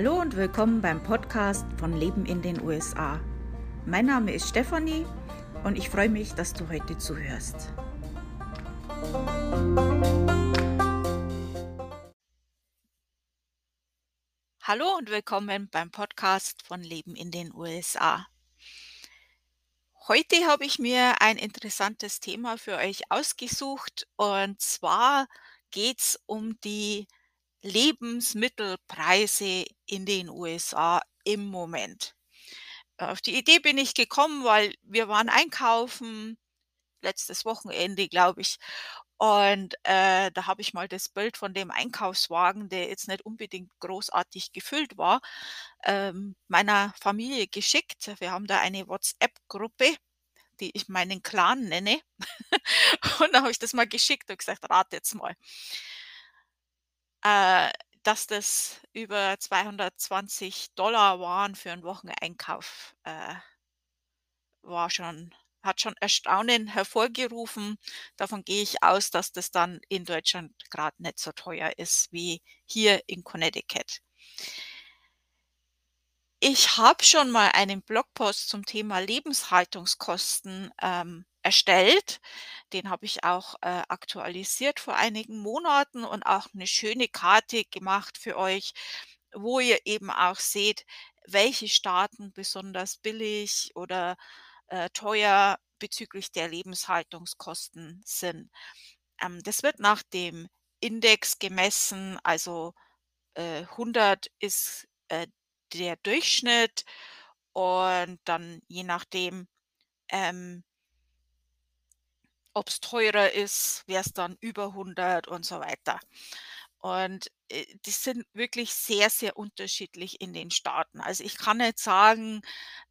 Hallo und willkommen beim Podcast von Leben in den USA. Mein Name ist Stefanie und ich freue mich, dass du heute zuhörst. Hallo und willkommen beim Podcast von Leben in den USA. Heute habe ich mir ein interessantes Thema für euch ausgesucht und zwar geht es um die Lebensmittelpreise in den USA im Moment. Auf die Idee bin ich gekommen, weil wir waren einkaufen, letztes Wochenende, glaube ich. Und äh, da habe ich mal das Bild von dem Einkaufswagen, der jetzt nicht unbedingt großartig gefüllt war, ähm, meiner Familie geschickt. Wir haben da eine WhatsApp-Gruppe, die ich meinen Clan nenne. und da habe ich das mal geschickt und gesagt, rate jetzt mal. Äh, dass das über 220 waren für 'n Wocheneinkauf, äh war schon hat schon Erstaunen hervorgerufen. Davon gehe ich aus, dass das dann in Deutschland grad nicht so teuer ist wie hier in Connecticut. Ich habe schon mal einen Blogpost zum Thema Lebenshaltungskosten, ähm, erstellt. Den habe ich auch, äh, aktualisiert vor einigen Monaten und auch eine schöne Karte gemacht für euch, wo ihr eben auch seht, welche Staaten besonders billig oder, äh, teuer bezüglich der Lebenshaltungskosten sind. Ähm, das wird nach dem Index gemessen, also, äh, 100 ist, äh, der Durchschnitt und dann je nachdem, ähm ob es teurer ist, wäre es dann über 100 und so weiter. Und, äh, die sind wirklich sehr, sehr unterschiedlich in den Staaten. Also, ich kann nicht sagen,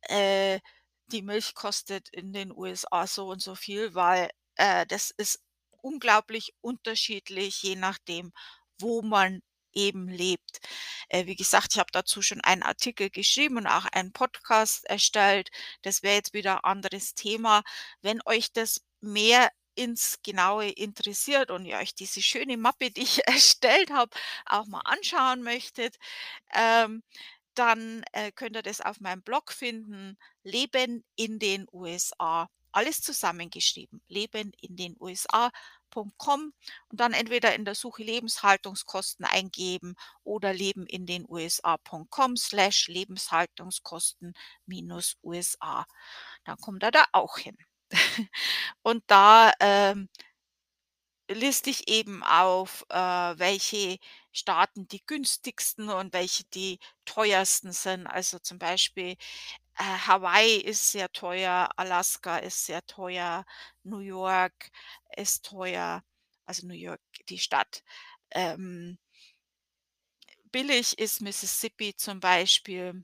äh, die Milch kostet in den USA so und so viel, weil, äh, das ist unglaublich unterschiedlich, je nachdem, wo man eben lebt. Äh, wie gesagt, ich habe dazu schon einen Artikel geschrieben und auch einen Podcast erstellt. Das wäre jetzt wieder ein anderes Thema. Wenn euch das mehr ins Genaue interessiert und ihr euch diese schöne Mappe, die ich erstellt habe, auch mal anschauen möchtet, ähm, dann, äh, könnt ihr das auf meinem Blog finden, „Leben in den USA“. Alles zusammengeschrieben, „Leben in den USA.com“ und dann entweder in der Suche „Lebenshaltungskosten“ eingeben oder „Leben in den USA.com slash Lebenshaltungskosten minus USA“. Dann kommt ihr da auch hin. Und da, ähm liste ich eben auf, äh, welche Staaten die günstigsten und welche die teuersten sind. Also, zum Beispiel, äh, Hawaii ist sehr teuer, Alaska ist sehr teuer, New York ist teuer, also New York, die Stadt. Ähm billig ist Mississippi zum Beispiel.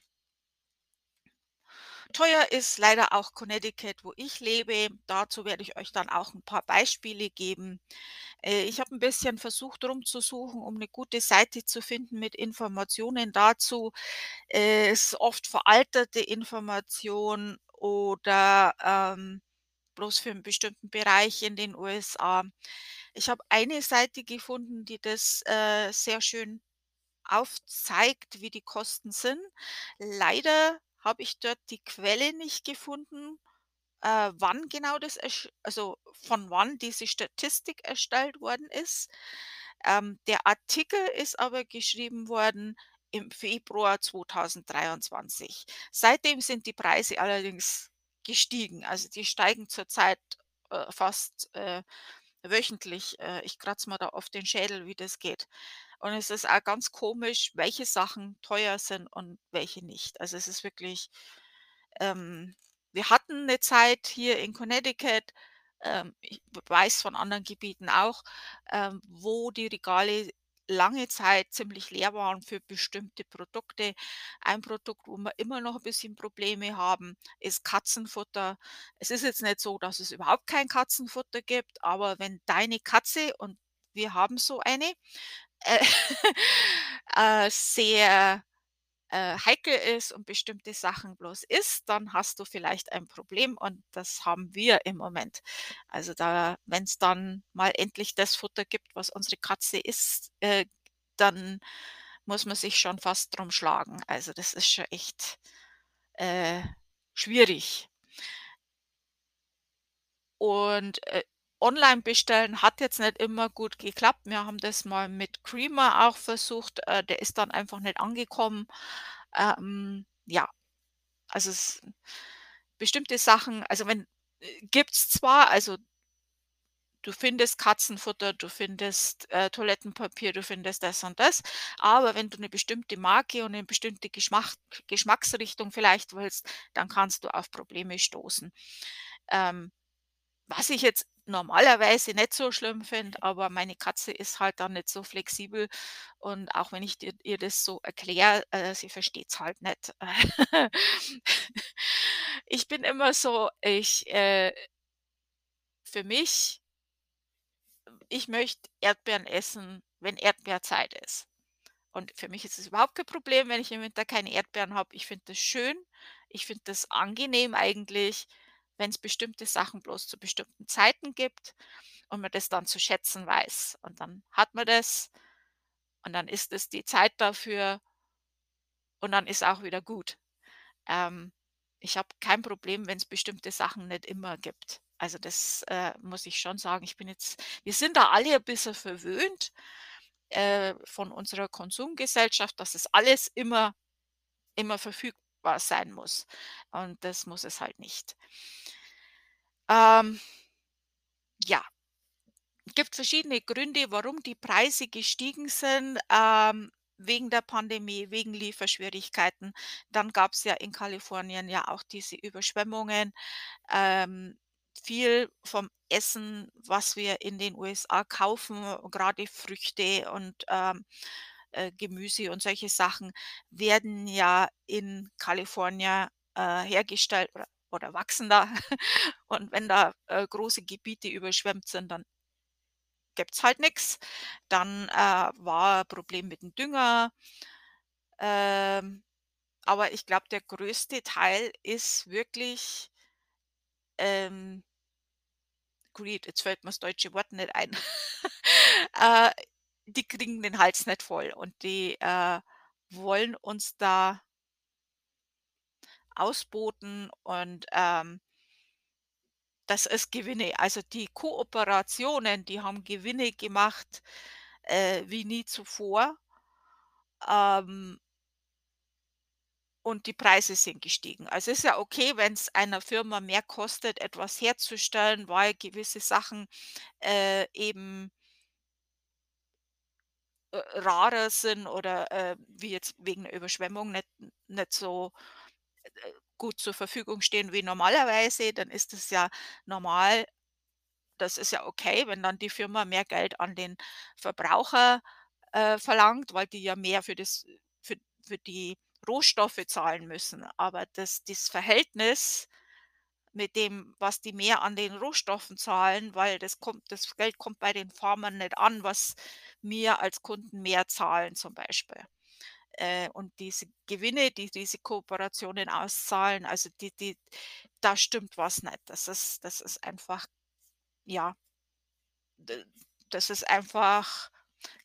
Teuer ist leider auch Connecticut, wo ich lebe. Dazu werde ich euch dann auch ein paar Beispiele geben. Äh, ich habe ein bisschen versucht rumzusuchen, um eine gute Seite zu finden mit Informationen dazu. Äh, es ist oft veraltete Information oder, ähm, bloß für einen bestimmten Bereich in den USA. Ich habe eine Seite gefunden, die das, äh, sehr schön aufzeigt, wie die Kosten sind. Leider habe ich dort die Quelle nicht gefunden, äh, wann genau das also von wann diese Statistik erstellt worden ist. Ähm, der Artikel ist aber geschrieben worden im Februar 2023. Seitdem sind die Preise allerdings gestiegen. Also, die steigen zurzeit, äh, fast, äh, wöchentlich. Äh, ich kratze mir da oft den Schädel, wie das geht. Und es ist auch ganz komisch, welche Sachen teuer sind und welche nicht. Also, es ist wirklich ähm, wir hatten eine Zeit hier in Connecticut, ähm, ich weiß von anderen Gebieten auch, ähm, wo die Regale lange Zeit ziemlich leer waren für bestimmte Produkte. Ein Produkt, wo wir immer noch ein bisschen Probleme haben, ist Katzenfutter. Es ist jetzt nicht so, dass es überhaupt kein Katzenfutter gibt, aber wenn deine Katze und wir haben so eine, äh, äh, sehr, äh, heikel ist und bestimmte Sachen bloß isst, dann hast du vielleicht ein Problem und das haben wir im Moment. Also, da wenn es dann mal endlich das Futter gibt, was unsere Katze isst, äh, dann muss man sich schon fast drum schlagen. Also, das ist schon echt, äh, schwierig. Und, äh, online bestellen hat jetzt nicht immer gut geklappt. Wir haben das mal mit Creamer auch versucht, äh, der ist dann einfach nicht angekommen. Ähm, ja, also es bestimmte Sachen also wenn äh, gibt's zwar, also du findest Katzenfutter, du findest, äh, Toilettenpapier, du findest das und das, aber wenn du 'ne bestimmte Marke und 'ne bestimmte Geschmach Geschmacksrichtung vielleicht willst, dann kannst du auf Probleme stoßen. Ähm, was ich jetzt normalerweise nicht so schlimm finde, aber meine Katze ist halt dann nicht so flexibel und auch wenn ich dir ihr das so erkläre, äh, sie versteht's halt nicht. Ich bin immer so, ich, äh für mich ich möchte Erdbeeren essen, wenn Erdbeerzeit ist. Und für mich ist es überhaupt kein Problem, wenn ich im Winter keine Erdbeeren habe. Ich finde das schön. Ich finde das angenehm eigentlich, wenn's bestimmte Sachen bloß zu bestimmten Zeiten gibt und man das dann zu schätzen weiß. Und dann hat man das und dann ist es die Zeit dafür und dann ist auch wieder gut. Ähm, ich habe kein Problem, wenn's bestimmte Sachen nicht immer gibt. Also, das, äh, muss ich schon sagen. Ich bin jetzt wir sind da alle ein bisschen verwöhnt, äh, von unserer Konsumgesellschaft, dass es alles immer immer verfügbar sein muss. Und das muss es halt nicht. Ähm ja. Gibt verschiedene Gründe, warum die Preise gestiegen sind, ähm, wegen der Pandemie, wegen Lieferschwierigkeiten. Dann gab's ja in Kalifornien ja auch diese Überschwemmungen. Ähm, viel vom Essen, was wir in den USA kaufen, grade Früchte und, ähm, äh, Gemüse und solche Sachen, werden ja in Kalifornien, äh, hergestellt oder oder wachsen da. Und wenn da, äh, große Gebiete überschwemmt sind, dann gibt's halt nix. Dann, äh, war ein Problem mit dem Dünger. Ähm, aber ich glaube, der größte Teil ist wirklich ähm Greed, jetzt fällt mir's deutsche Wort nicht ein. Äh, die kriegen den Hals nicht voll und die, äh, wollen uns da ausboten und, ähm das ist Gewinne. Also, die Kooperationen, die haben Gewinne gemacht, äh, wie nie zuvor. Ähm und die Preise sind gestiegen. Also, ist ja okay, wenn's einer Firma mehr kostet, etwas herzustellen, weil gewisse Sachen, äh, eben äh, rarer sind oder, äh, wie jetzt wegen 'ner Überschwemmung nicht nicht so, äh, gut zur Verfügung stehen wie normalerweise, dann ist es ja normal das ist ja okay, wenn dann die Firma mehr Geld an den Verbraucher, äh, verlangt, weil die ja mehr für das für für die Rohstoffe zahlen müssen. Aber das das Verhältnis mit dem, was die mehr an den Rohstoffen zahlen, weil das kommt das Geld kommt bei den Farmern nicht an, was wir als Kunden mehr zahlen zum Beispiel. Äh, und diese Gewinne, die diese Kooperationen auszahlen, also die die da stimmt was nicht. Das ist das ist einfach ja das ist einfach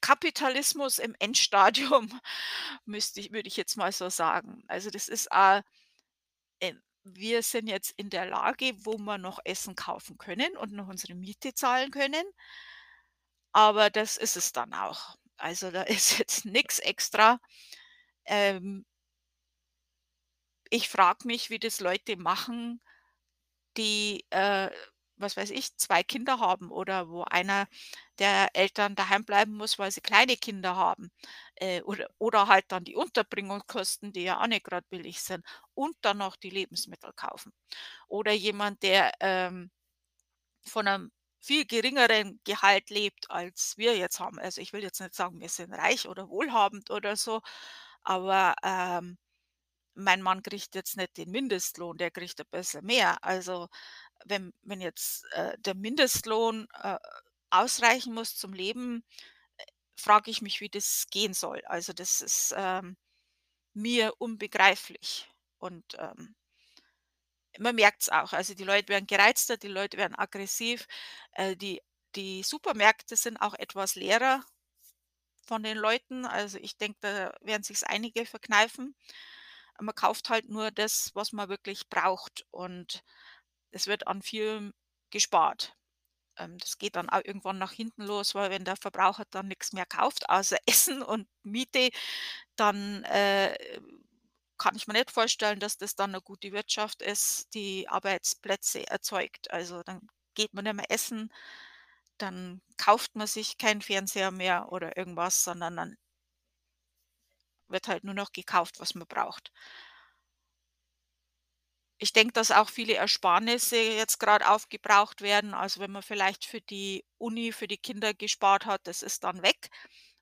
Kapitalismus im Endstadium, müsste ich würde ich jetzt mal so sagen. Also, das ist, äh äh, wir sind jetzt in der Lage, wo wir noch Essen kaufen können und noch unsere Miete zahlen können. Aber das ist es dann auch. Also, da ist jetzt nix extra. Ähm ich frage mich, wie das Leute machen, die, äh, was weiß ich, 2 Kinder haben oder wo einer der Eltern daheim bleiben muss, weil sie kleine Kinder haben. Äh, oder oder halt dann die Unterbringungskosten, die ja auch nicht grad billig sind und dann noch die Lebensmittel kaufen. Oder jemand, der, ähm, von 'nem viel geringeren Gehalt lebt, als wir jetzt haben. Also, ich will jetzt nicht sagen, wir sind reich oder wohlhabend oder so, aber, ähm, mein Mann kriegt jetzt nicht den Mindestlohn, der kriegt ein bisschen mehr. Also, wenn wenn jetzt, äh, der Mindestlohn, äh, ausreichen muss zum Leben, äh, frage ich mich, wie das gehen soll. Also, das ist, ähm, mir unbegreiflich und, ähm man merkt's auch. Also, die Leute werden gereizter, die Leute werden aggressiv. Äh, die die Supermärkte sind auch etwas leerer von den Leuten. Also, ich denke, da werden sich's einige verkneifen. Man kauft halt nur das, was man wirklich braucht und es wird an vielem gespart. Ähm, das geht dann auch irgendwann nach hinten los, weil wenn der Verbraucher dann nix mehr kauft außer Essen und Miete, dann, äh, kann ich mir nicht vorstellen, dass das dann 'ne gute Wirtschaft ist, die Arbeitsplätze erzeugt. Also, dann geht man nicht mehr essen, dann kauft man sich keinen Fernseher mehr oder irgendwas, sondern dann wird halt nur noch gekauft, was man braucht. Ich denke, dass auch viele Ersparnisse jetzt grad aufgebraucht werden. Also, wenn man vielleicht für die Uni, für die Kinder gespart hat, das ist dann weg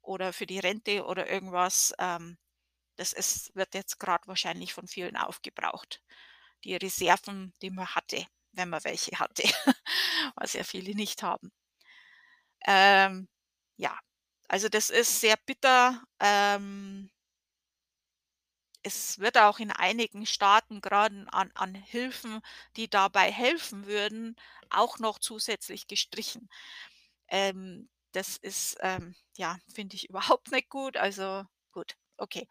oder für die Rente oder irgendwas. Ähm, das ist wird jetzt grad wahrscheinlich von vielen aufgebraucht. Die Reserven, die man hatte, wenn man welche hatte, was ja viele nicht haben. Ähm, ja, also, das ist sehr bitter. Ähm es wird auch in einigen Staaten grade an an Hilfen, die dabei helfen würden, auch noch zusätzlich gestrichen. Ähm, das ist, ähm, ja, finde ich überhaupt nicht gut. Also, gut, okay,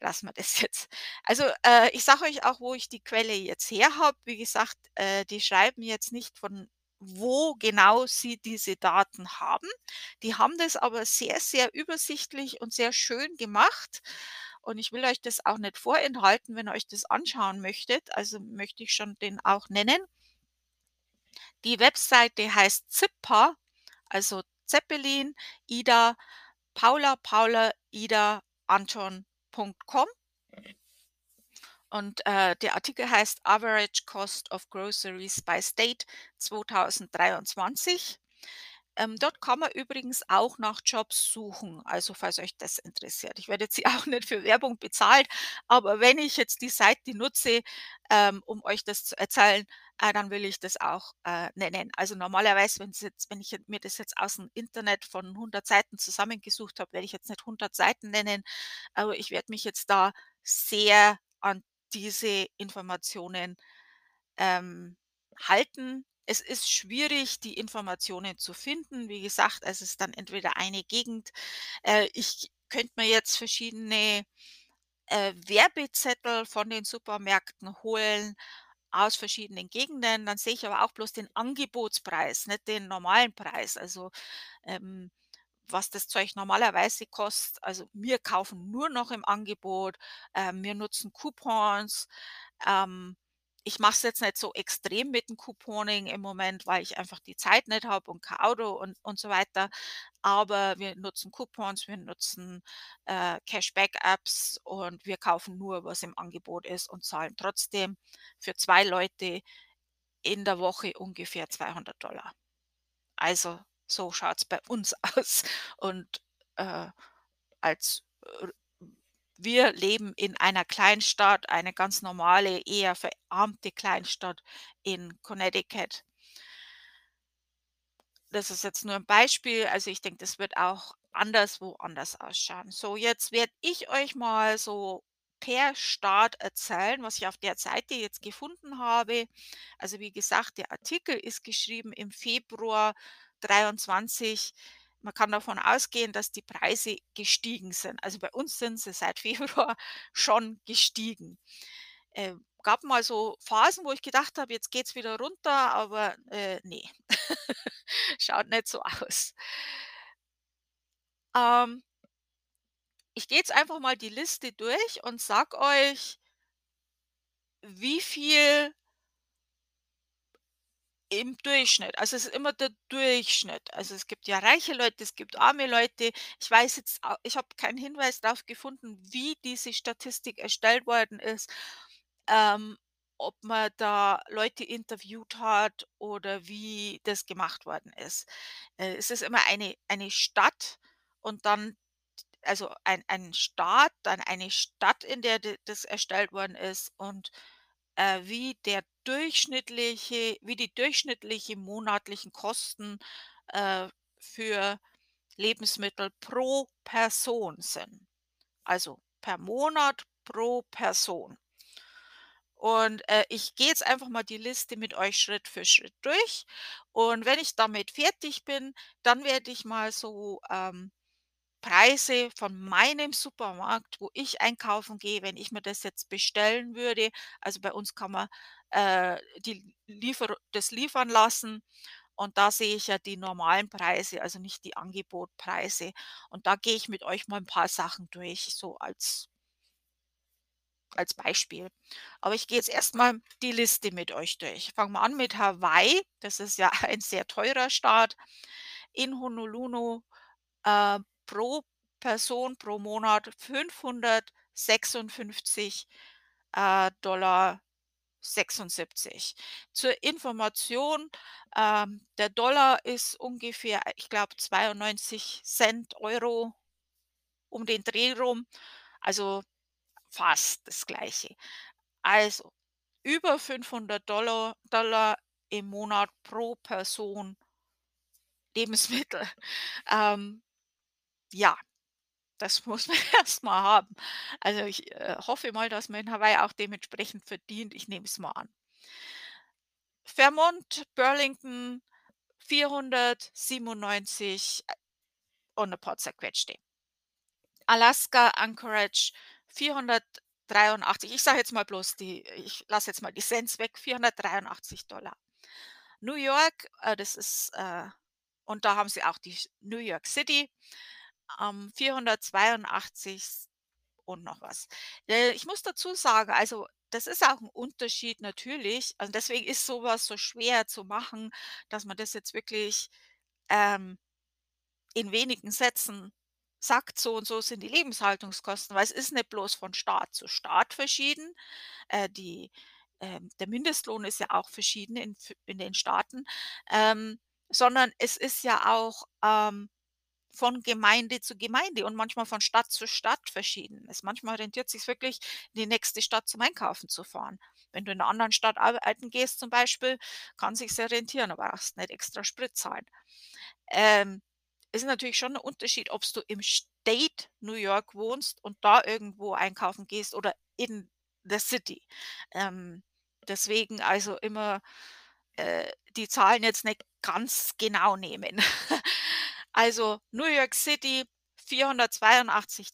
lassen wir das jetzt. Also, äh, ich sage euch auch, wo ich die Quelle jetzt her habe. Wie gesagt, äh, die schreiben jetzt nicht, von wo genau sie diese Daten haben. Die haben das aber sehr, sehr übersichtlich und sehr schön gemacht und ich will euch das auch nicht vorenthalten, wenn ihr euch das anschauen möchtet. Also, möchte ich schon den auch nennen. Die Webseite heißt Zipper, also Zeppelin, Ida, Paula, Paula, Ida, Anton.com. Und, äh, der Artikel heißt „Average Cost of Groceries by State 2023“. Ähm, dort kann man übrigens auch nach Jobs suchen, also falls euch das interessiert. Ich werde jetzt hier auch nicht für Werbung bezahlt, aber wenn ich jetzt die Seite nutze, ähm, um euch das zu erzählen, äh, dann will ich das auch, äh, nennen. Also, normalerweise, jetzt wenn ich mir das jetzt aus'm Internet von 100 Seiten zusammengesucht habe, werde ich jetzt nicht 100 Seiten nennen, aber ich werde mich jetzt da sehr an diese Informationen, ähm, halten. Es ist schwierig, die Informationen zu finden. Wie gesagt, es ist dann entweder eine Gegend äh, ich könnte mir jetzt verschiedene, äh, Werbezettel von den Supermärkten holen aus verschiedenen Gegenden. Dann sehe ich aber auch bloß den Angebotspreis, nicht den normalen Preis. Also, ähm, was das Zeug normalerweise kostet. Also, wir kaufen nur noch im Angebot, ähm, wir nutzen Coupons. Ähm, ich mache es jetzt nicht so extrem mit dem Couponing im Moment, weil ich einfach die Zeit nicht habe und kein Auto und und so weiter. Aber wir nutzen Coupons, wir nutzen, äh, Cashback-Apps und wir kaufen nur, was im Angebot ist und zahlen trotzdem für 2 Leute in der Woche ungefähr 200 $. Also, so schaut's bei uns aus und, äh, als r wir leben in einer Kleinstadt, eine ganz normale, eher verarmte Kleinstadt in Connecticut. Das ist jetzt nur 'n Beispiel. Also, ich denke, das wird auch anderswo anders ausschauen. So, jetzt werde ich euch mal so per Staat erzählen, was ich auf der Seite jetzt gefunden habe. Also, wie gesagt, der Artikel ist geschrieben im Februar 23. Man kann davon ausgehen, dass die Preise gestiegen sind. Also, bei uns sind sie seit Februar schon gestiegen. Äh, gab mal so Phasen, wo ich gedacht habe: „Jetzt geht's wieder runter“, aber, äh, ne, schaut nicht so aus. Ähm ich gehe jetzt einfach mal die Liste durch und sage euch wie viel im Durchschnitt. Also, es ist immer der Durchschnitt. Also, es gibt ja reiche Leute, es gibt arme Leute. Ich weiß jetzt ich habe keinen Hinweis darauf gefunden, wie diese Statistik erstellt worden ist, ähm, ob man da Leute interviewt hat oder wie das gemacht worden ist. Äh, es ist immer eine eine Stadt und dann also, ein ein Staat, dann eine Stadt, in der das erstellt worden ist und, äh, wie der durchschnittliche wie die durchschnittliche monatlichen Kosten, äh, für Lebensmittel pro Person sind. Also, per Monat pro Person. Und, äh, ich gehe jetzt einfach mal die Liste mit euch Schritt für Schritt durch und wenn ich damit fertig bin, dann werde ich mal so, ähm Preise von meinem Supermarkt, wo ich einkaufen gehe, wenn ich mir das jetzt bestellen würde. Also, bei uns kann man, äh, die Liefer das liefern lassen und da sehe ich ja die normalen Preise, also nicht die Angebotpreise. Und da gehe ich mit euch mal ein paar Sachen durch, so als als Beispiel. Aber ich gehe jetzt erst mal die Liste mit euch durch. Fangen wir an mit Hawaii. Das ist ja ein sehr teurer Staat. In Honolulu, äh, pro Person pro Monat 556, äh, Dollar 76. Zur Information, ähm, der Dollar ist ungefähr, ich glaube, 92 Cent, Euro um den Dreh rum, also fast das Gleiche. Also über 500 Dollar Dollar im Monat pro Person Lebensmittel. Ähm, ja, das muss man erst mal haben. Also, ich, äh, hoffe mal, dass man in Hawaii auch dementsprechend verdient. Ich nehme es mal an. Vermont, Burlington 497 äh, und 'n paar zerquetschte. Alaska, Anchorage 483. Ich sage jetzt mal bloß die ich lasse jetzt mal die Cents weg, 483 New York, äh, das ist, äh und da haben sie auch die New York City, ähm, 482 und noch was. Äh, ich muss dazu sagen, also, das ist auch 'n Unterschied natürlich. Also, deswegen ist so was so schwer zu machen, dass man das jetzt wirklich, ähm, in wenigen Sätzen sagt, so und so sind die Lebenshaltungskosten, weil es ist nicht bloß von Staat zu Staat verschieden. Äh, die ähm, der Mindestlohn ist ja auch verschieden in in den Staaten, ähm, sondern es ist ja auch, ähm, von Gemeinde zu Gemeinde und manchmal von Stadt zu Stadt verschieden. Es manchmal rentiert sich's wirklich, in die nächste Stadt zum Einkaufen zu fahren. Wenn du in 'ner anderen Stadt arbeiten gehst zum Beispiel, kann sich's ja rentieren, aber brauchst nicht extra Sprit zahlen. Ähm, ist natürlich schon 'n Unterschied, ob's du im State New York wohnst und da irgendwo einkaufen gehst oder in the City. Ähm, deswegen also immer, äh, die Zahlen jetzt nicht ganz genau nehmen. Also, New York City 482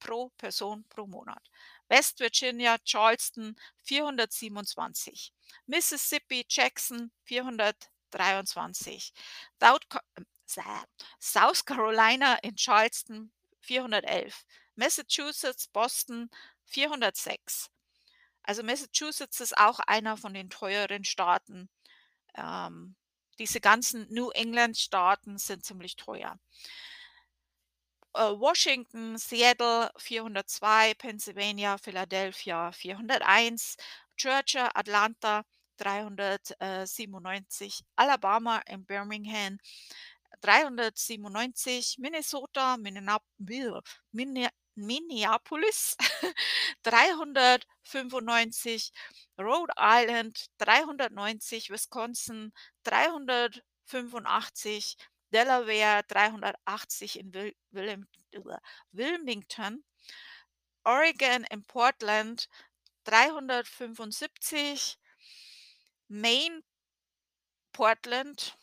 pro Person pro Monat. West Virginia, Charleston 427. Mississippi, Jackson 423. South Ca ähm, South Carolina in Charleston 411. Massachusetts, Boston 406. Also, Massachusetts ist auch einer von den teureren Staaten. Ähm, diese ganzen New England Staaten sind ziemlich teuer. Äh, Washington, Seattle 402, Pennsylvania, Philadelphia 401, Georgia, Atlanta 397, Alabama in Birmingham 397, Minnesota, Minnenap Minne Minneapolis 395, Rhode Island 390, Wisconsin 385, Delaware 380 in Wil Willem Wilmington, Oregon in Portland 375, Maine, Portland,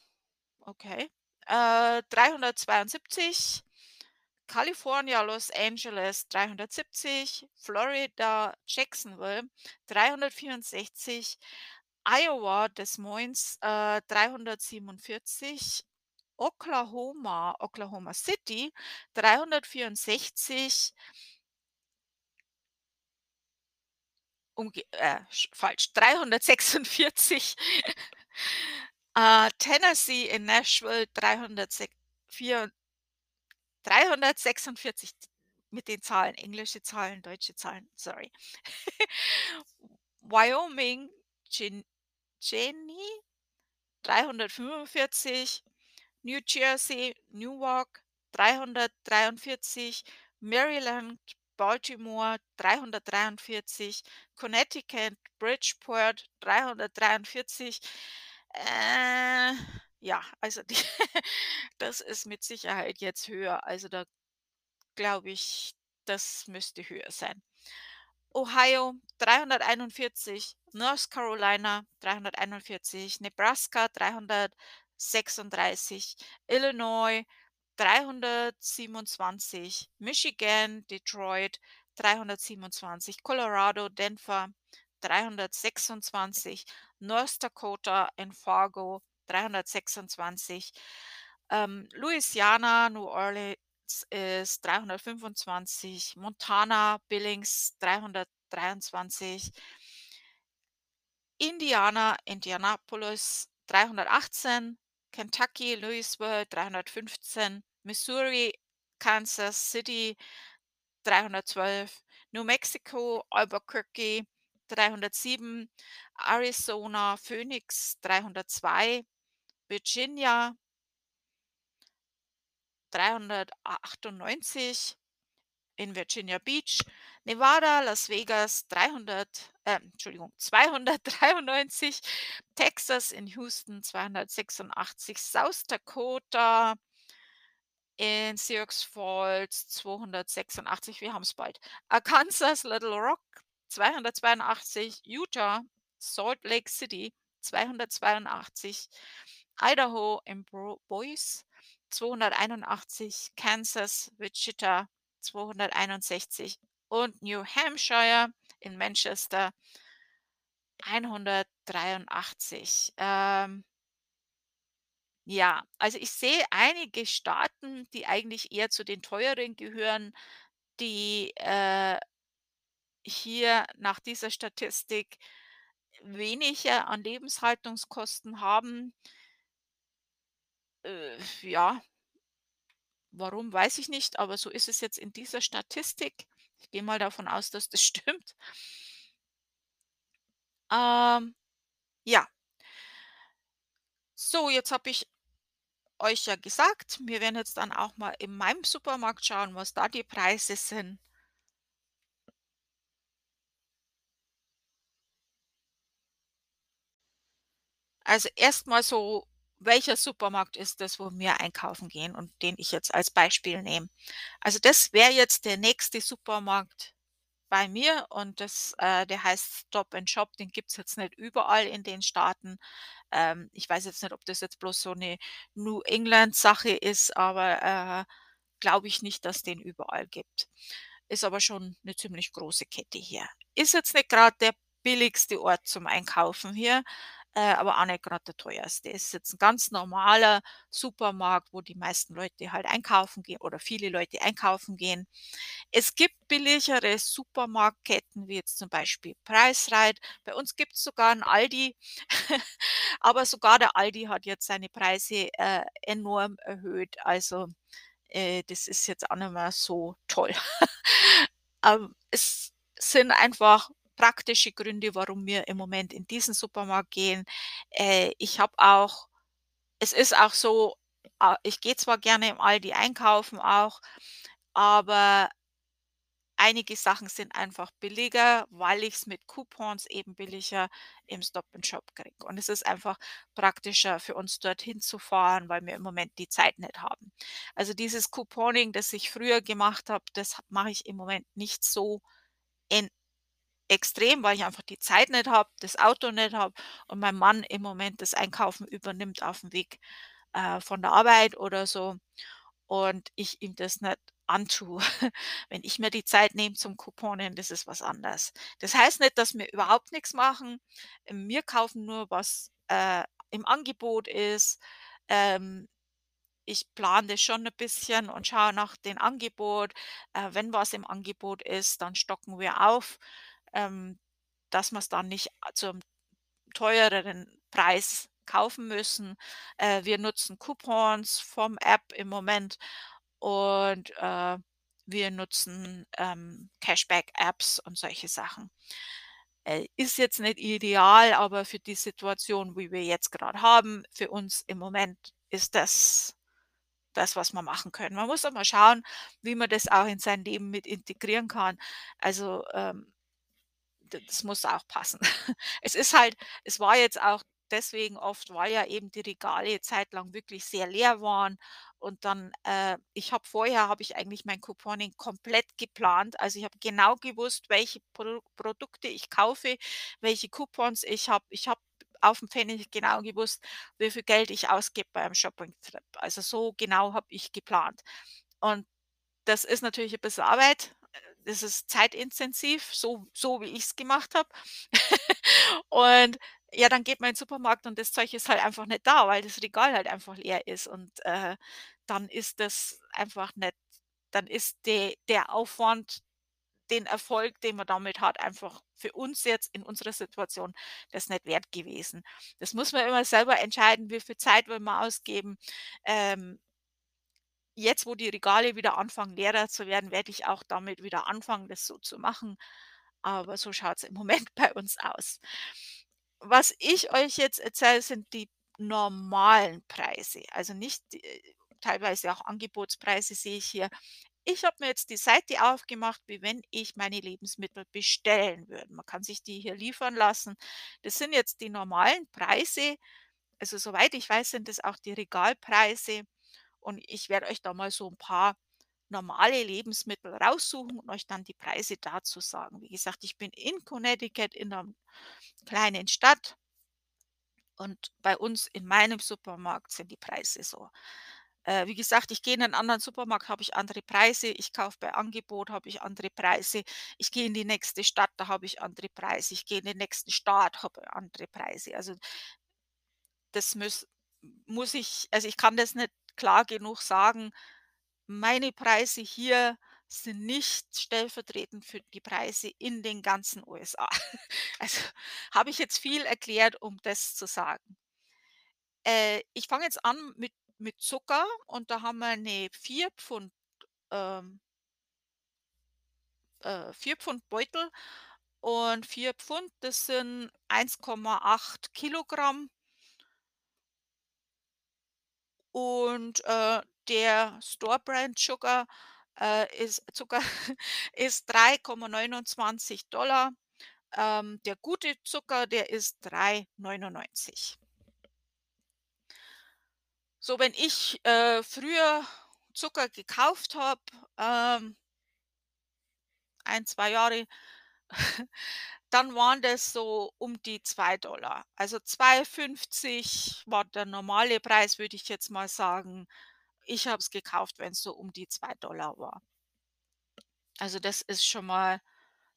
okay, äh, 372, California, Los Angeles 370, Florida, Jacksonville 364, Iowa, Des Moines, äh, 347, Oklahoma, Oklahoma City 364 umge äh, sch falsch, 346, äh, Tennessee in Nashville 306 vier 346 mit den Zahlen, englische Zahlen, deutsche Zahlen, sorry. Wyoming, Gen Jenny 345, New Jersey, Newark 343, Maryland, Baltimore 343, Connecticut, Bridgeport 343. Äh, ja, also die das ist mit Sicherheit jetzt höher. Also, da glaube ich, das müsste höher sein. Ohio 341, North Carolina 341, Nebraska 336, Illinois 327, Michigan, Detroit 327, Colorado, Denver 326, North Dakota in Fargo 326, ähm, Louisiana, New Orleans ist 325, Montana, Billings 323, Indiana, Indianapolis 318, Kentucky, Louisville 315, Missouri, Kansas City 312, New Mexico, Albuquerque 307, Arizona, Phoenix 302, Virginia 398, in Virginia Beach, Nevada, Las Vegas 300, äh, Entschuldigung, 293, Texas in Houston 286, South Dakota in Sioux Falls 286, wir haben es bald. Arkansas, Little Rock 282, Utah, Salt Lake City 282, Idaho in Bro Boise 281, Kansas, Wichita 261 und New Hampshire in Manchester 183. Ähm ja, also ich sehe einige Staaten, die eigentlich eher zu den teureren gehören, die, äh hier nach dieser Statistik weniger an Lebenshaltungskosten haben. Äh, ja. Warum, weiß ich nicht, aber so ist es jetzt in dieser Statistik. Ich gehe mal davon aus, dass das stimmt. Ähm, ja. So, jetzt habe ich euch ja gesagt, wir werden jetzt dann auch mal in meinem Supermarkt schauen, was da die Preise sind. Also, erst mal so, welcher Supermarkt ist das, wo wir einkaufen gehen und den ich jetzt als Beispiel nehme? Also, das wäre jetzt der nächste Supermarkt bei mir und das äh, der heißt Stop and Shop, den gibt's jetzt nicht überall in den Staaten. Ähm, ich weiß jetzt nicht, ob das jetzt bloß so 'ne New England Sache ist, aber, äh, glaube ich nicht, dass den überall gibt. Ist aber schon 'ne ziemlich große Kette hier. Ist jetzt nicht grad der billigste Ort zum Einkaufen hier, äh, aber auch nicht grad der teuerste. Ist jetzt 'n ganz normaler Supermarkt, wo die meisten Leute halt einkaufen gehen oder viele Leute einkaufen gehen. Es gibt billigere Supermarktketten, wie jetzt zum Beispiel Price-Rite. Bei uns gibt's sogar 'n Aldi, aber sogar der Aldi hat jetzt seine Preise, äh, enorm erhöht. Also, äh, das ist jetzt auch nicht mehr so toll. Ähm, es sind einfach praktische Gründe, warum wir im Moment in diesen Supermarkt gehen. Äh, ich habe auch es ist auch so, a ich gehe zwar gerne im Aldi einkaufen auch, aber einige Sachen sind einfach billiger, weil ich's mit Coupons eben billiger im Stop and Shop kriege. Und es ist einfach praktischer für uns, dorthin zu fahren, weil wir im Moment die Zeit nicht haben. Also, dieses Couponing, das ich früher gemacht habe, das mache ich im Moment nicht so in extrem, weil ich einfach die Zeit nicht habe, das Auto nicht habe und mein Mann im Moment das Einkaufen übernimmt aufm Weg, äh, von der Arbeit oder so und ich ihm das nicht antue. Wenn ich mir die Zeit nehme zum Couponen, das ist was anderes. Das heißt nicht, dass wir überhaupt nix machen. Wir kaufen nur, was, äh, im Angebot ist. Ähm, ich plane das schon 'n bisschen und schaue nach den Angebot. Äh, wenn was im Angebot ist, dann stocken wir auf, ähm, dass wir's dann nicht a zum teureren Preis kaufen müssen. Äh, wir nutzen Coupons vom App im Moment und, äh, wir nutzen, ähm, Cashback-Apps und solche Sachen. Äh, ist jetzt nicht ideal, aber für die Situation, wie wir jetzt grad haben, für uns im Moment ist das das, was wir machen können. Man muss auch mal schauen, wie man das auch in sein Leben mit integrieren kann. Also, ähm, das muss auch passen. Es ist halt es war jetzt auch deswegen oft, weil ja eben die Regale zeitlang wirklich sehr leer waren und dann, äh ich habe vorher habe ich eigentlich mein Couponing komplett geplant. Also, ich habe genau gewusst, welche Pro Produkte ich kaufe, welche Coupons ich habe. Ich habe auf 'n Pfennig genau gewusst, wie viel Geld ich ausgebe beim Shoppingtrip. Also, so genau habe ich geplant. Und das ist natürlich 'n bisschen Arbeit. Das ist zeitintensiv, so so wie ich's gemacht habe. Und ja, dann geht man in den Supermarkt und das Zeug ist halt einfach nicht da, weil das Regal halt einfach leer ist und, äh, dann ist das einfach nicht dann ist de der Aufwand, den Erfolg, den man damit hat, einfach für uns jetzt in unserer Situation das nicht wert gewesen. Das muss man immer selber entscheiden, wie viel Zeit will man ausgeben. Ähm jetzt, wo die Regale wieder anfangen, leerer zu werden, werde ich auch damit wieder anfangen, das so zu machen. Aber so schaut's im Moment bei uns aus. Was ich euch jetzt erzähle, sind die normalen Preise, also nicht teilweise auch Angebotspreise sehe ich hier. Ich habe mir jetzt die Seite aufgemacht, wie wenn ich meine Lebensmittel bestellen würde. Man kann sich die hier liefern lassen. Das sind jetzt die normalen Preise. Also, soweit ich weiß, sind das auch die Regalpreise und ich werde euch da mal so 'n paar normale Lebensmittel raussuchen und euch dann die Preise dazu sagen. Wie gesagt, ich bin in Connecticut in 'ner kleinen Stadt und bei uns in meinem Supermarkt sind die Preise so. Äh, wie gesagt, ich gehe in 'nen anderen Supermarkt, habe ich andere Preise. Ich kaufe bei Angebot, habe ich andere Preise. Ich gehe in die nächste Stadt, da habe ich andere Preise. Ich gehe in den nächsten Staat, habe andere Preise. Also das müss muss ich also, ich kann das nicht klar genug sagen. Meine Preise hier sind nicht stellvertretend für die Preise in den ganzen USA. Also, habe ich jetzt viel erklärt, um das zu sagen. Äh, ich fange jetzt an mit mit Zucker und da haben wir 'ne 4 Pfund, ähm äh, 4 Pfund Beutel und 4 Pfund, das sind 1,8 Kilogramm. Und, äh, der Store Brand Sugar, äh, ist Zucker ist 3,29 $. Ähm, der gute Zucker, der ist 3,99. So, wenn ich, äh, früher Zucker gekauft habe, ähm 1, 2 Jahre, dann waren das so um die 2 $. Also, 2,50 war der normale Preis, würde ich jetzt mal sagen. Ich habe es gekauft, wenn's so um die 2 $ war. Also, das ist schon mal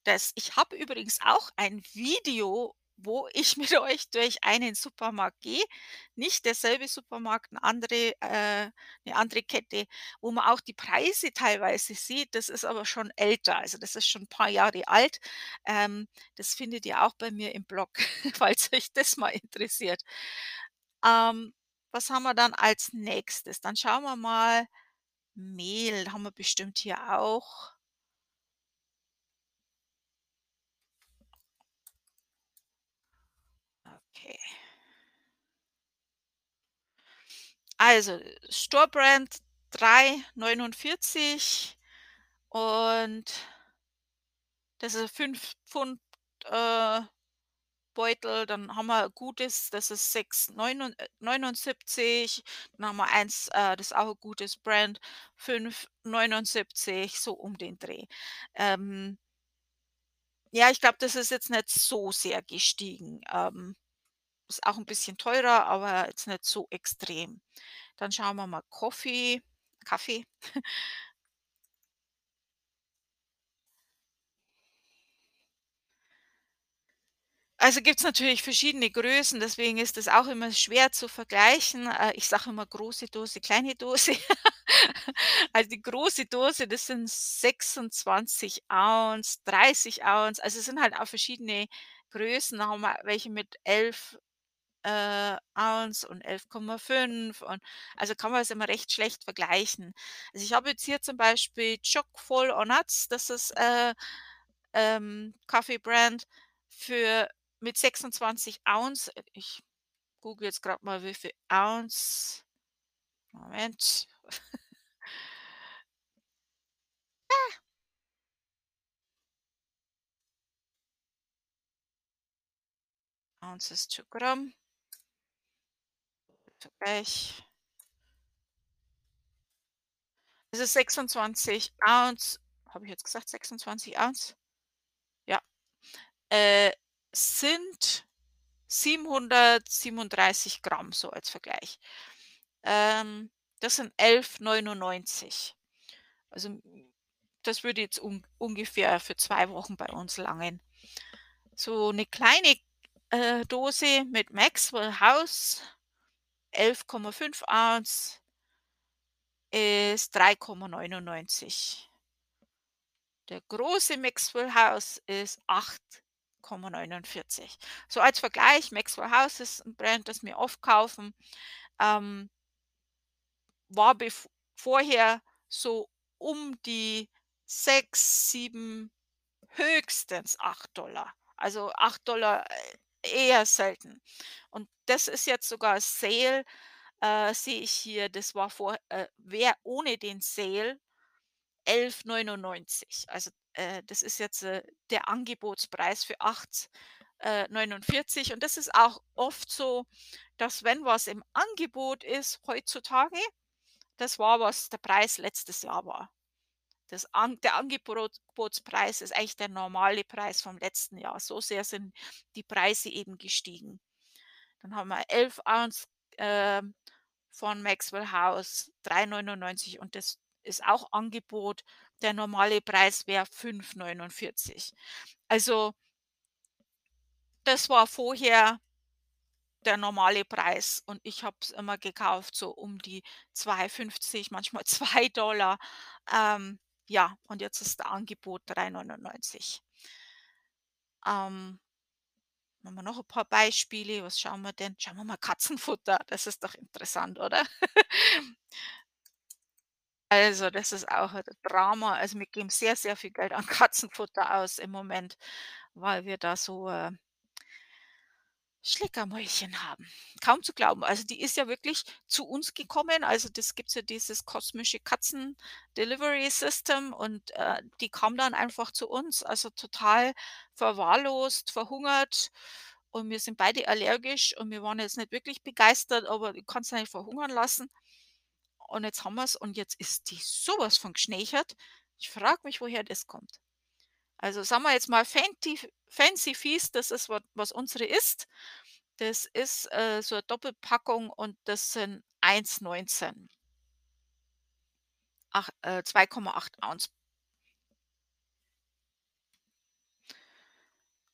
das ich habe übrigens auch ein Video, wo ich mit euch durch einen Supermarkt gehe. Nicht derselbe Supermarkt, 'n andere äh, 'ne andere Kette, wo man auch die Preise teilweise sieht. Das ist aber schon älter. Also, das ist schon 'n paar Jahre alt. Ähm, das findet ihr auch bei mir im Blog, falls euch das mal interessiert. Ähm, was haben wir dann als Nächstes? Dann schauen wir mal Mehl haben wir bestimmt hier auch. Okay. Also, Store Brand 3,49 und das ist 5 Pfund, äh, Beutel. Dann haben wir gutes, das ist 6,neunund äh, 79. Dann haben wir eins, äh, das ist auch 'n gutes Brand, 5,79, so um den Dreh. Ähm ja, ich glaube, das ist jetzt nicht so sehr gestiegen. Ähm, ist auch 'n bisschen teurer, aber jetzt nicht so extrem. Dann schauen wir mal Coffee Kaffee. Also, gibt's natürlich verschiedene Größen, deswegen ist das auch immer schwer zu vergleichen. Äh, ich sage immer große Dose, kleine Dose. Also, die große Dose, das sind 26 Ounce, 30 Ounce. Also, es sind halt auch verschiedene Größen. Da haben wir welche mit 11, äh, und 11,5 und also, kann man das immer recht schlecht vergleichen. Also, ich habe jetzt hier zum Beispiel Chock full o' Nuts, das ist, äh, ähm, Kaffee-Brand für mit 26 Ounce. Äh, ich google jetzt grad mal, wie viel Ounce Moment. Ah. Ounces to Gramm. Vergleich. Es ist 26 Ounce. Habe ich jetzt gesagt 26 Ounce? Ja. Äh, sind 737 Gramm, so als Vergleich. Ähm, das sind 11,99. Also, das würde jetzt un ungefähr für 2 Wochen bei uns langen. So 'ne kleine, äh, Dose mit Maxwell House, 11,5 Ounce ist 3,99. Der große Maxwell House ist 8,49. So als Vergleich, Maxwell House ist 'n Brand, das wir oft kaufen, ähm war vorher so um die 6, 7, höchstens 8 $. Also 8 $, äh, eher selten. Und das ist jetzt sogar Sale, äh, sehe ich hier, das war vor äh, wäre ohne den Sale 11,99. Also, äh, das ist jetzt, äh, der Angebotspreis für 8, äh, 49 und das ist auch oft so, dass wenn was im Angebot ist heutzutage das war, was der Preis letztes Jahr war. Das An der Angebrot Botspreis ist eigentlich der normale Preis vom letzten Jahr. So sehr sind die Preise eben gestiegen. Dann haben wir 11 Ounce, ähm, von Maxwell House, 3,99 und das ist auch Angebot. Der normale Preis wäre 5,49. Also das war vorher der normale Preis und ich habe es immer gekauft, so um die 2,50, manchmal 2 $. Ähm, ja, und jetzt ist der Angebot 3,99. Ähm haben wir noch 'n paar Beispiele? Was schauen wir denn? Schauen wir mal Katzenfutter, das ist doch interessant, oder? Also, das ist auch 'n Drama. Also, wir geben sehr, sehr viel Geld an Katzenfutter aus im Moment, weil wir da so, äh Schleckermäulchen haben. Kaum zu glauben. Also, die ist ja wirklich zu uns gekommen. Also, das gibt's ja dieses kosmische Katzen-Delivery-System und, äh, die kam dann einfach zu uns, also total verwahrlost, verhungert und wir sind beide allergisch und wir waren jetzt nicht wirklich begeistert, aber du kannst nicht verhungern lassen. Und jetzt haben wir's und jetzt ist die so was von geschnächert. Ich frage mich, woher das kommt. Also, sagen wir jetzt mal Fanty Fancy Feast, das ist wa was unsere isst. Das ist, äh, so 'ne Doppelpackung und das sind 1,19. Ach äh, 2,8 Ounce.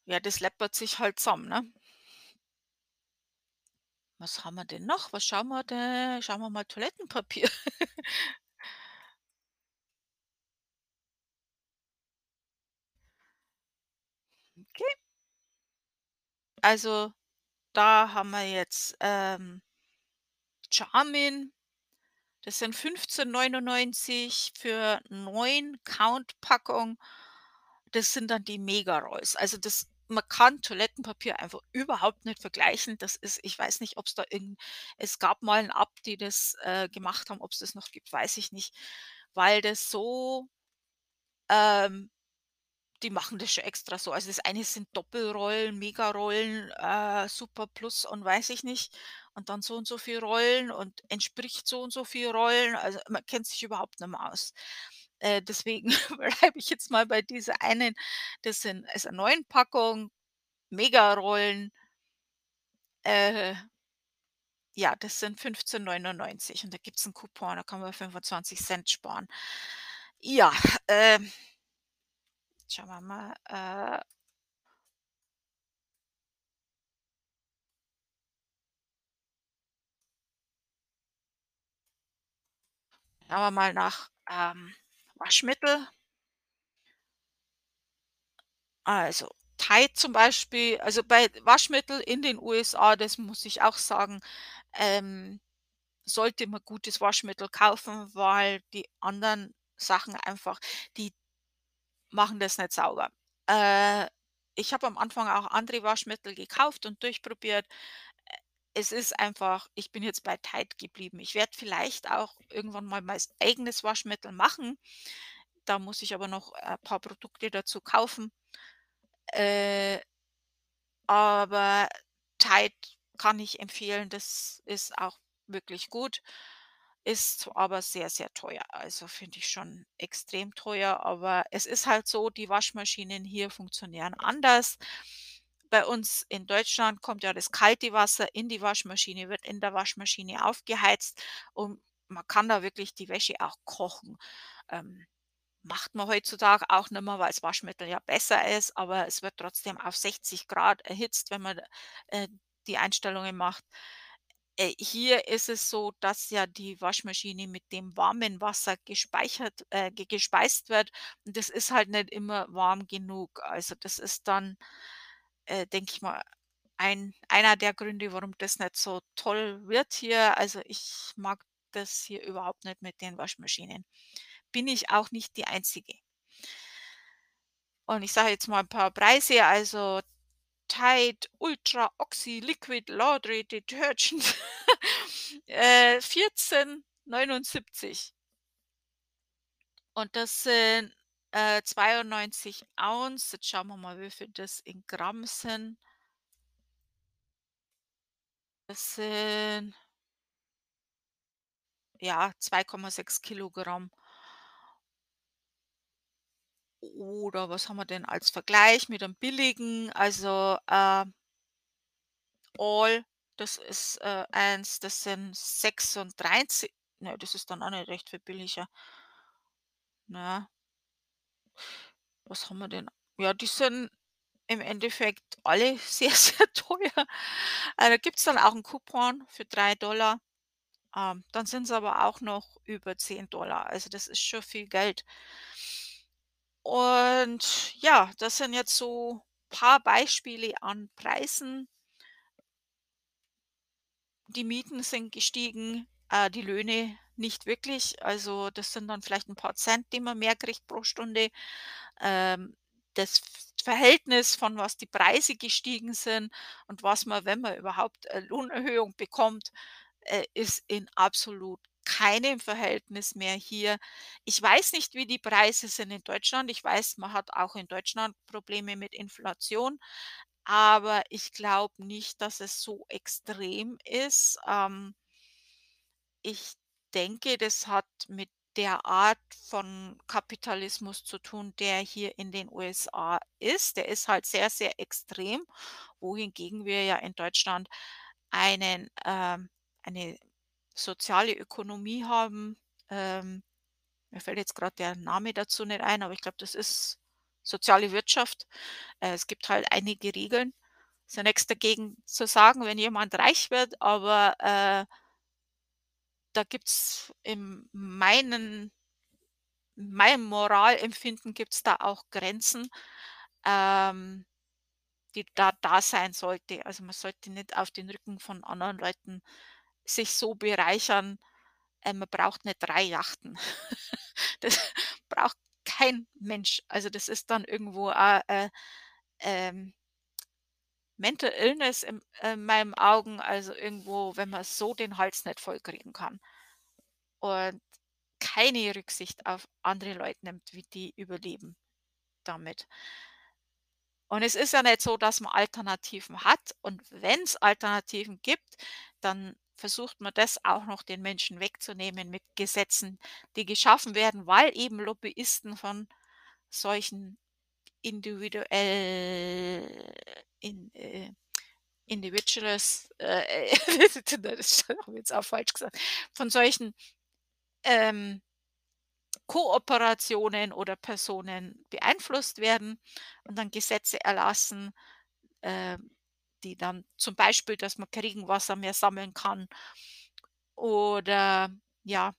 Ja, das läppert sich halt zusammen, ne? Was haben wir denn noch? Was schauen wir de schauen wir mal Toilettenpapier. Okay. Also, da haben wir jetzt, ähm Charmin. Das sind 15,99 für 9 Count-Packung. Das sind dann die Mega Rolls. Also, das man kann Toilettenpapier einfach überhaupt nicht vergleichen. Das ist ich weiß nicht, ob's da irgend es gab mal 'n App, die das, äh, gemacht haben. Ob's das noch gibt, weiß ich nicht, weil das so ähm, die machen das schon extra so. Also, das eine sind Doppelrollen, Megarollen, äh, Super Plus und weiß ich nicht und dann so und so viel Rollen und entspricht so und so viel Rollen. Also, man kennt sich überhaupt nicht mehr aus. Äh, deswegen bleibe ich jetzt mal bei dieser einen. Das sind ist 'ne 9 Packung Megarollen. Äh ja, das sind 15,99 und da gibt's 'n Coupon, da kann man 25 sparen. Ja, ähm schauen wir mal, äh Schauen wir mal nach, ähm, Waschmittel. Also, Tide zum Beispiel also, bei Waschmittel in den USA, das muss ich auch sagen, ähm, sollte man gutes Waschmittel kaufen, weil die anderen Sachen einfach die machen das nicht sauber. Äh, ich habe am Anfang auch andere Waschmittel gekauft und durchprobiert. Äh, es ist einfach ich bin jetzt bei Tide geblieben. Ich werde vielleicht auch irgendwann mal mein eigenes Waschmittel machen. Da muss ich aber noch, äh, paar Produkte dazu kaufen. Äh aber Tide kann ich empfehlen. Das ist auch wirklich gut, ist aber sehr, sehr teuer. Also, finde ich schon extrem teuer, aber es ist halt so, die Waschmaschinen hier funktionieren anders. bei uns in Deutschland kommt ja das kalte Wasser in die Waschmaschine, wird in der Waschmaschine aufgeheizt und man kann da wirklich die Wäsche auch kochen. Ähm, macht man heutzutage auch nicht mehr, weil's Waschmittel ja besser ist, aber es wird trotzdem auf 60 Grad erhitzt, wenn man, äh, die Einstellungen macht. Äh, hier ist es so, dass ja die Waschmaschine mit dem warmen Wasser gespeichert äh, ge gespeist wird und das ist halt nicht immer warm genug. Also, das ist dann, äh, denke ich mal, ein einer der Gründe, warum das nicht so toll wird hier. Also, ich mag das hier überhaupt nicht mit den Waschmaschinen. Bin ich auch nicht die Einzige. Und ich sage jetzt mal 'n paar Preise, also Tide Ultra Oxy Liquid Laundry Detergent, äh, 14,79. Und das sind, äh, 92 Ounce. Jetzt schauen wir mal, wie viel das in Gramm sind. Das sind ja, 2,6 Kilogramm. Oder was haben wir denn als Vergleich mit dem billigen? Also, äh All, das ist, äh, eins, das sind 36 ne, das ist dann auch nicht recht viel billiger. Ne? Was haben wir denn? Ja, die sind im Endeffekt alle sehr, sehr teuer. Äh, da gibt's dann auch 'n Coupon für 3 Ähm, dann sind's aber auch noch über 10 Also, das ist schon viel Geld. Und ja, das sind jetzt so paar Beispiele an Preisen. Die Mieten sind gestiegen, äh, die Löhne nicht wirklich. Also, das sind dann vielleicht 'n paar Cent, die man mehr kriegt pro Stunde. Ähm, das Verhältnis von was die Preise gestiegen sind und was man, wenn man überhaupt, äh, Lohnerhöhung bekommt, äh, ist in absolut keinem Verhältnis mehr hier. Ich weiß nicht, wie die Preise sind in Deutschland. Ich weiß, man hat auch in Deutschland Probleme mit Inflation, aber ich glaube nicht, dass es so extrem ist. Ähm ich denke, das hat mit der Art von Kapitalismus zu tun, der hier in den USA ist. Der ist halt sehr, sehr extrem, wohingegen wir ja in Deutschland einen ähm, eine soziale Ökonomie haben. Ähm, mir fällt jetzt grad der Name dazu nicht ein, aber ich glaube, das ist soziale Wirtschaft. Äh, es gibt halt einige Regeln. Ist ja nix dagegen zu sagen, wenn jemand reich wird, aber, äh da gibt's in meinen meinem Moralempfinden gibt's da auch Grenzen, ähm, die da da sein sollte. Also, man sollte nicht auf den Rücken von anderen Leuten sich so bereichern. Äh, man braucht nicht 3 Yachten. Das braucht kein Mensch. Also, das ist dann irgendwo äh, ähm Mental Illness in in meinen Augen, also irgendwo, wenn man so den Hals nicht vollkriegen kann und keine Rücksicht auf andere Leute nimmt, wie die überleben damit. Und es ist ja nicht so, dass man Alternativen hat und wenn's Alternativen gibt, dann versucht man das auch noch den Menschen wegzunehmen mit Gesetzen, die geschaffen werden, weil eben Lobbyisten von solchen individuell in äh, Individualist, äh, habe jetzt auch falsch gesagt, von solchen, ähm Kooperationen oder Personen beeinflusst werden und dann Gesetze erlassen, ähm, die dann zum Beispiel, dass man kein Regenwasser mehr sammeln kann oder ja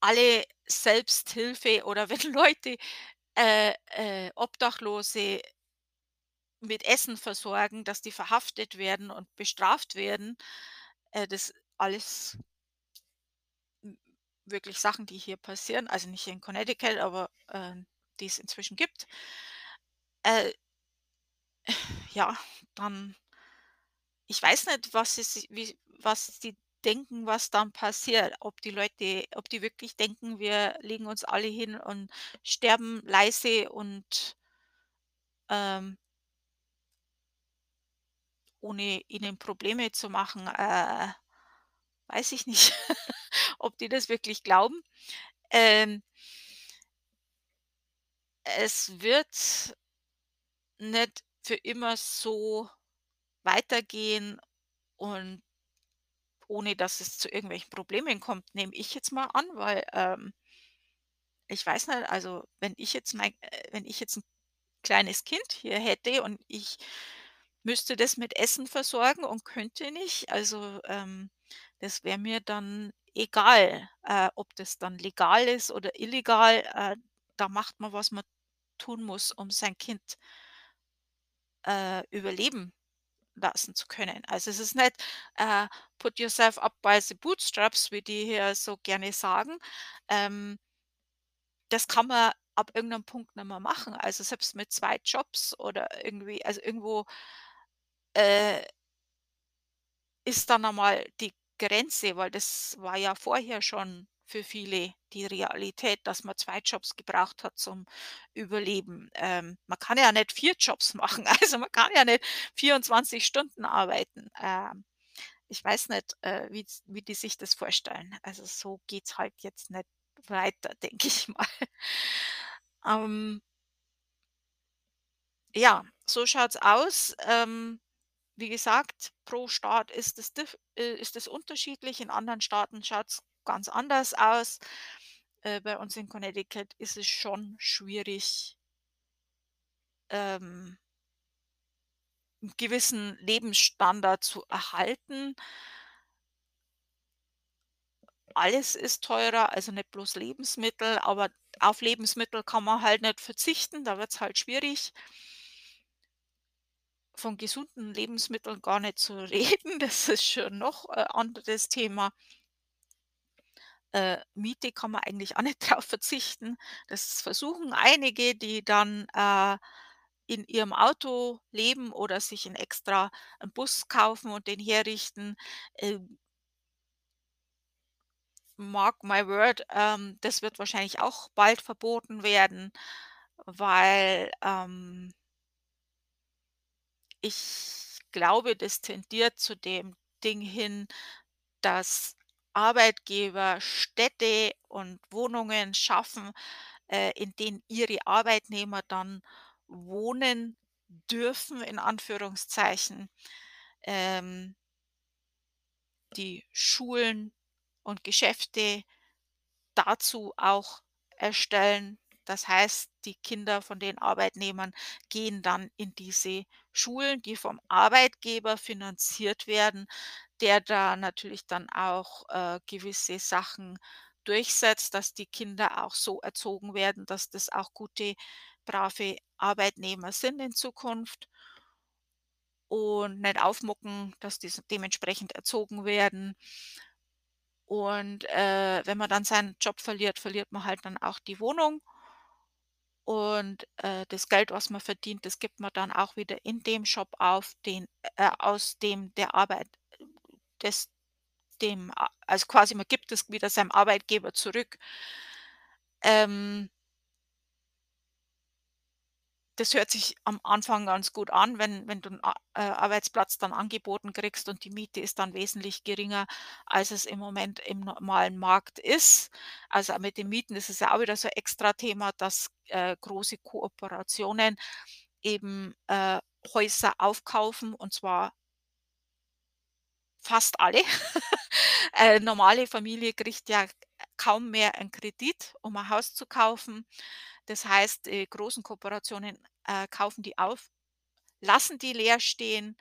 alle Selbsthilfe oder wenn Leute, äh, äh, Obdachlose mit Essen versorgen, dass die verhaftet werden und bestraft werden. Äh, das alles wirklich Sachen, die hier passieren, also nicht hier in Connecticut, aber, ähm, die es inzwischen gibt. Ja, dann ich weiß nicht, was si wie was die denken, was dann passiert. Ob die Leute ob die wirklich denken, wir legen uns alle hin und sterben leise und ähm ohne ihnen Probleme zu machen, äh, weiß ich nicht, ob die das wirklich glauben. Ähm es wird nicht für immer so weitergehen und ohne dass es zu irgendwelchen Problemen kommt, nehme ich jetzt mal an, weil, ähm ich weiß nicht, also, wenn ich jetzt mein äh, wenn ich jetzt 'n kleines Kind hier hätte und ich müsste das mit Essen versorgen und könnte nicht, also, ähm, das wäre mir dann egal, äh, ob das dann legal ist oder illegal, äh, da macht man, was man tun muss, um sein Kind äh, überleben lassen zu können. Also, es ist nicht, äh, put yourself up by the bootstraps, wie die hier so gerne sagen. Ähm das kann man ab irgendeinem Punkt nicht mehr machen. Also, selbst mit 2 Jobs oder irgendwie also, irgendwo äh ist dann einmal die Grenze, weil das war ja vorher schon für viele die Realität, dass man 2 Jobs gebraucht hat zum Überleben. Ähm, man kann ja nicht 4 Jobs machen, also, man kann ja nicht 24 Stunden arbeiten. Ähm, ich weiß nicht, äh, wie wie die sich das vorstellen. Also, so geht's halt jetzt nicht weiter, denke ich mal. Ähm ja, so schaut's aus. Ähm, wie gesagt, pro Staat ist es äh, ist es unterschiedlich. In anderen Staaten schaut's ganz anders aus. Äh, bei uns in Connecticut ist es schon schwierig ähm 'n gewissen Lebensstandard zu erhalten. Alles ist teurer, also nicht bloß Lebensmittel, aber auf Lebensmittel kann man halt nicht verzichten, da wird's halt schwierig. Von gesunden Lebensmitteln gar nicht zu reden, das ist schon noch, äh, anderes Thema. Äh, Miete kann man eigentlich auch nicht drauf verzichten. Das versuchen einige, die dann, äh, in ihrem Auto leben oder sich 'n extra 'n Bus kaufen und den herrichten. Ähm mark my word, ähm, das wird wahrscheinlich auch bald verboten werden, weil, ähm ich glaube, das tendiert zu dem Ding hin, dass Arbeitgeber Städte und Wohnungen schaffen, äh, in denen ihre Arbeitnehmer dann wohnen dürfen in Anführungszeichen. Ähm die Schulen und Geschäfte dazu auch erstellen. Das heißt, die Kinder von den Arbeitnehmern gehen dann in diese Schulen, die vom Arbeitgeber finanziert werden, der da natürlich dann auch, äh, gewisse Sachen durchsetzt, dass die Kinder auch so erzogen werden, dass das auch gute, brave Arbeitnehmer sind in Zukunft und nicht aufmucken, dass die dementsprechend erzogen werden. Und, äh, wenn man dann seinen Job verliert, verliert man halt dann auch die Wohnung. Und, äh, das Geld, was man verdient, das gibt man dann auch wieder in dem Job auf, den äh, aus dem der Arbeit des dem also, quasi man gibt es wieder seinem Arbeitgeber zurück. Ähm das hört sich am Anfang ganz gut an, wenn wenn du 'n A äh, Arbeitsplatz dann angeboten kriegst und die Miete ist dann wesentlich geringer, als es im Moment im normalen Markt ist. Also, mit den Mieten ist es ja auch wieder so Extrathema, dass, äh, große Kooperationen eben, äh, Häuser aufkaufen und zwar fast alle. Äh, normale Familie kriegt ja kaum mehr 'n Kredit, um 'n Haus zu kaufen. Das heißt, äh, großen Kooperationen, äh, kaufen die auf, lassen die leer stehen,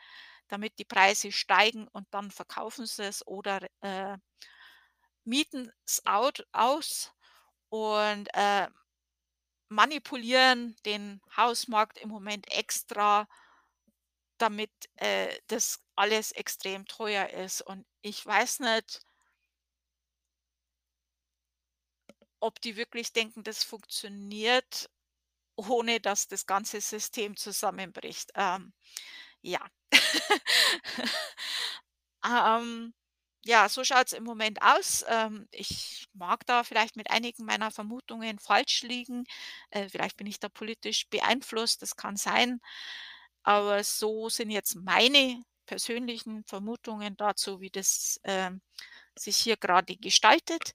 damit die Preise steigen und dann verkaufen sie es oder, äh mieten's out aus und, äh, manipulieren den Hausmarkt im Moment extra damit, äh, das alles extrem teuer ist. Und ich weiß nicht ob die wirklich denken, das funktioniert, ohne dass das ganze System zusammenbricht. Ähm, ja. Ähm, ja, so schaut's im Moment aus. Ähm, ich mag da vielleicht mit einigen meiner Vermutungen falsch liegen. Äh, vielleicht bin ich da politisch beeinflusst, das kann sein. Aber so sind jetzt meine persönlichen Vermutungen dazu, wie das, ähm, sich hier grade gestaltet.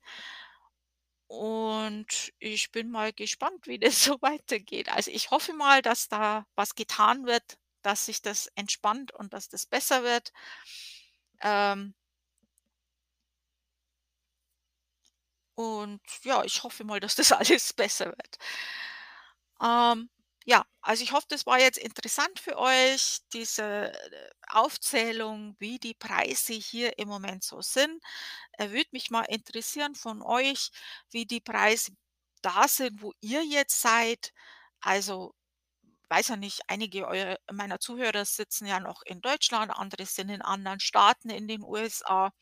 Und ich bin mal gespannt, wie das so weitergeht. Also, ich hoffe mal, dass da was getan wird, dass sich das entspannt und dass das besser wird. Ähm und ja, ich hoffe mal, dass das alles besser wird. Ähm, ja, also ich hoffe, das war jetzt interessant für euch, diese äh, Aufzählung, wie die Preise hier im Moment so sind. Äh, würde mich mal interessieren von euch, wie die Preise da sind, wo ihr jetzt seid. Also, weiß ja nicht, einige meiner Zuhörer sitzen ja noch in Deutschland, andere sind in anderen Staaten in den USA.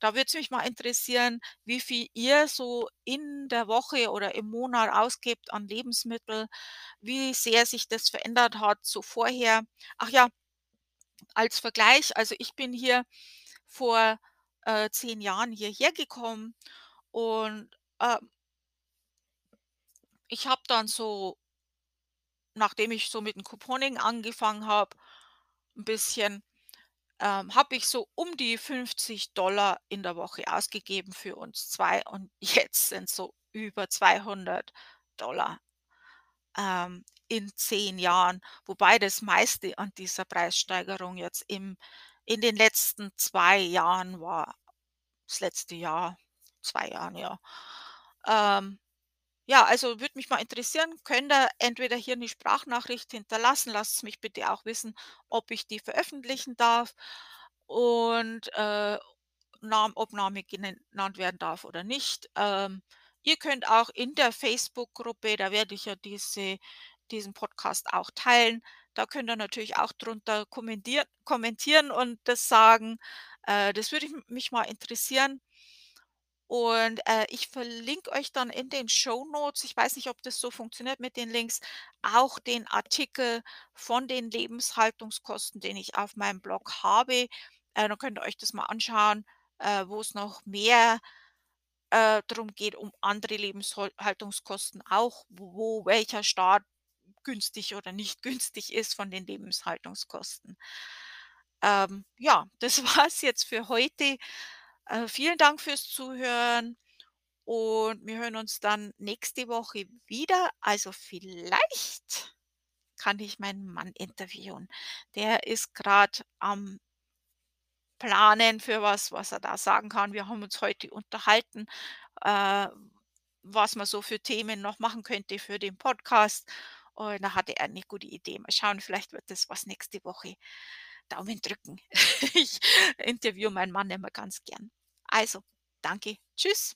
Da würde es mich mal interessieren, wie viel ihr so in der Woche oder im Monat ausgebt an Lebensmittel, wie sehr sich das verändert hat zu vorher. Ach ja, als Vergleich, also ich bin hier vor, äh, 10 Jahren hierher gekommen und, äh, ich habe dann so, nachdem ich so mit dem Couponing angefangen habe, ein bisschen, ähm, habe ich so um die 50 in der Woche ausgegeben für uns 2 und jetzt sind so über 200 ähm, in 10 Jahren, wobei das meiste an dieser Preissteigerung jetzt im in den letzten 2 Jahren war. Das letzte Jahr, 2 Jahren, ja. Ähm, ja, also würde mich mal interessieren, könnt ihr entweder hier eine Sprachnachricht hinterlassen, lasst es mich bitte auch wissen, ob ich die veröffentlichen darf und, äh, ob Name genannt werden darf oder nicht. Ähm, ihr könnt auch in der Facebook-Gruppe, da werde ich ja diese diesen Podcast auch teilen, da könnt ihr natürlich auch drunter kommentier kommentieren und das sagen. Äh, das würde ich mich mal interessieren. Und, äh, ich verlinke euch dann in den Shownotes, ich weiß nicht, ob das so funktioniert mit den Links, auch den Artikel von den Lebenshaltungskosten, den ich auf meinem Blog habe. Äh, dann könnt ihr euch das mal anschauen, äh, wo es noch mehr, äh, drum geht, um andere Lebenshaltungskosten auch, wo welcher Staat günstig oder nicht günstig ist von den Lebenshaltungskosten. Ähm, ja, das war's jetzt für heute. Äh, vielen Dank fürs Zuhören und wir hören uns dann nächste Woche wieder. Also vielleicht kann ich meinen Mann interviewen. Der ist gerade am Planen für was, was er da sagen kann. Wir haben uns heute unterhalten, äh, was man so für Themen noch machen könnte für den Podcast. Und da hatte er eine gute Idee. Mal schauen, vielleicht wird das was nächste Woche. Daumen drücken. Ich interviewe meinen Mann immer ganz gern. Also, danke. Tschüss.